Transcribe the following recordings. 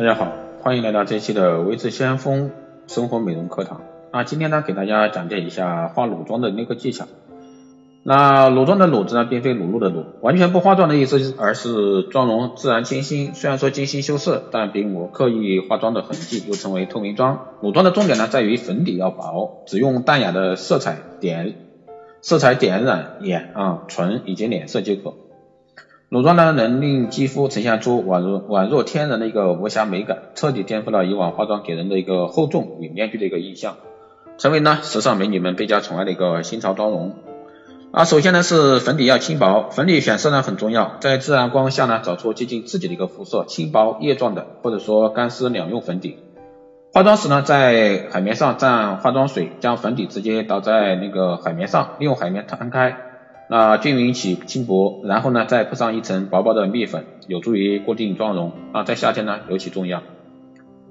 大家好，欢迎来到这期的微智先锋生活美容课堂。那今天呢，给大家讲解一下化裸妆的那个技巧。那裸妆的裸字呢，并非裸露的裸，完全不化妆的意思，而是妆容自然清新。虽然说精心修饰，但并无刻意化妆的痕迹，又称为透明妆。裸妆的重点呢，在于粉底要薄，只用淡雅的色彩点色彩点染眼啊、唇以及脸色即可。裸妆呢，能令肌肤呈现出宛若宛若天然的一个无瑕美感，彻底颠覆了以往化妆给人的一个厚重与面具的一个印象，成为呢时尚美女们倍加宠爱的一个新潮妆容。啊，首先呢是粉底要轻薄，粉底选色呢很重要，在自然光下呢找出接近自己的一个肤色，轻薄液状的，或者说干湿两用粉底。化妆时呢，在海绵上蘸化妆水，将粉底直接倒在那个海绵上，利用海绵摊开。那均匀起轻薄，然后呢再铺上一层薄薄的蜜粉，有助于固定妆容啊，在夏天呢尤其重要。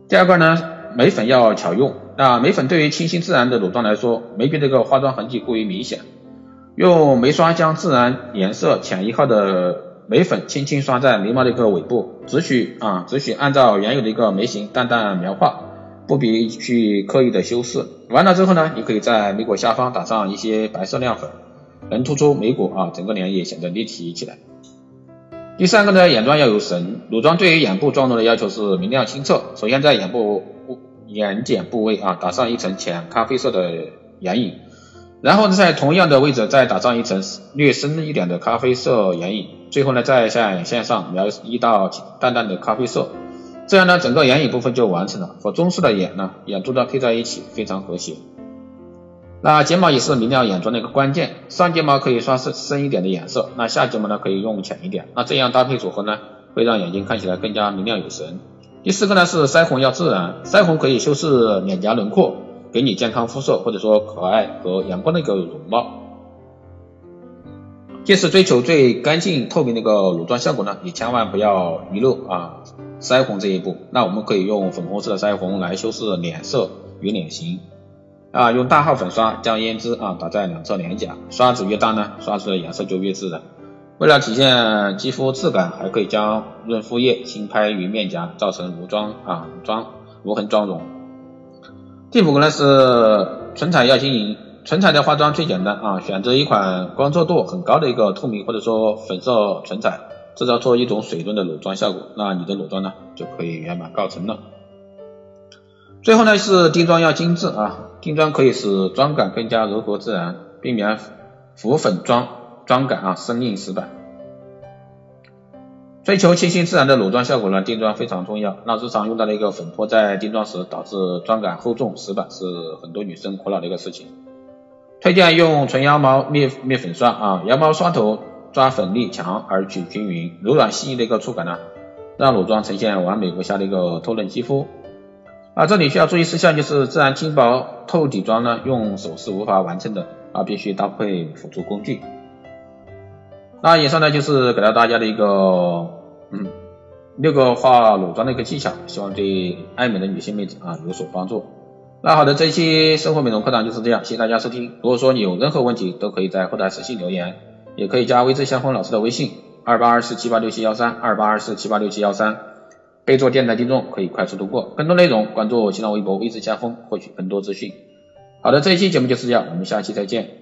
第二个呢，眉粉要巧用，那眉粉对于清新自然的裸妆来说，眉笔这个化妆痕迹过于明显，用眉刷将自然颜色浅一号的眉粉轻轻刷在眉毛的一个尾部，只许啊只许按照原有的一个眉形淡淡描画，不必去刻意的修饰。完了之后呢，你可以在眉骨下方打上一些白色亮粉。能突出眉骨啊，整个脸也显得立体起来。第三个呢，眼妆要有神。乳妆对于眼部妆容的要求是明亮清澈。首先在眼部眼睑部位啊打上一层浅咖啡色的眼影，然后呢在同样的位置再打上一层略深一点的咖啡色眼影，最后呢在下眼线上描一道淡淡的咖啡色，这样呢整个眼影部分就完成了。和中式的眼呢眼珠呢配在一起，非常和谐。那睫毛也是明亮眼妆的一个关键，上睫毛可以刷深深一点的颜色，那下睫毛呢可以用浅一点，那这样搭配组合呢会让眼睛看起来更加明亮有神。第四个呢是腮红要自然，腮红可以修饰脸颊轮廓，给你健康肤色或者说可爱和阳光的一个容貌。即使追求最干净透明的一个乳妆效果呢，也千万不要遗漏啊腮红这一步。那我们可以用粉红色的腮红来修饰脸色与脸型。啊，用大号粉刷将胭脂啊打在两侧脸颊，刷子越大呢，刷出的颜色就越自然。为了体现肌肤质感，还可以将润肤液轻拍于面颊，造成无妆啊无妆无痕妆容。第五个呢是唇彩要轻盈，唇彩的化妆最简单啊，选择一款光泽度很高的一个透明或者说粉色唇彩，制造出一种水润的裸妆效果，那你的裸妆呢就可以圆满告成了。最后呢是定妆要精致啊，定妆可以使妆感更加柔和自然，避免浮粉妆妆感啊生硬死板。追求清新自然的裸妆效果呢，定妆非常重要。那日常用到的一个粉扑在定妆时导致妆感厚重死板，是很多女生苦恼的一个事情。推荐用纯羊毛面面粉刷啊，羊毛刷头抓粉力强而且均匀，柔软细腻的一个触感呢，让裸妆呈现完美无瑕的一个透嫩肌肤。啊，这里需要注意事项就是，自然轻薄透底妆呢，用手是无法完成的，啊，必须搭配辅助工具。那以上呢就是给到大家的一个，嗯，六个化裸妆的一个技巧，希望对爱美的女性妹子啊有所帮助。那好的，这一期生活美容课堂就是这样，谢谢大家收听。如果说你有任何问题，都可以在后台私信留言，也可以加微之相锋老师的微信二八二四七八六七幺三二八二四七八六七幺三。备注电台听众可以快速通过，更多内容关注新浪微博微之家风获取更多资讯。好的，这一期节目就是这样，我们下期再见。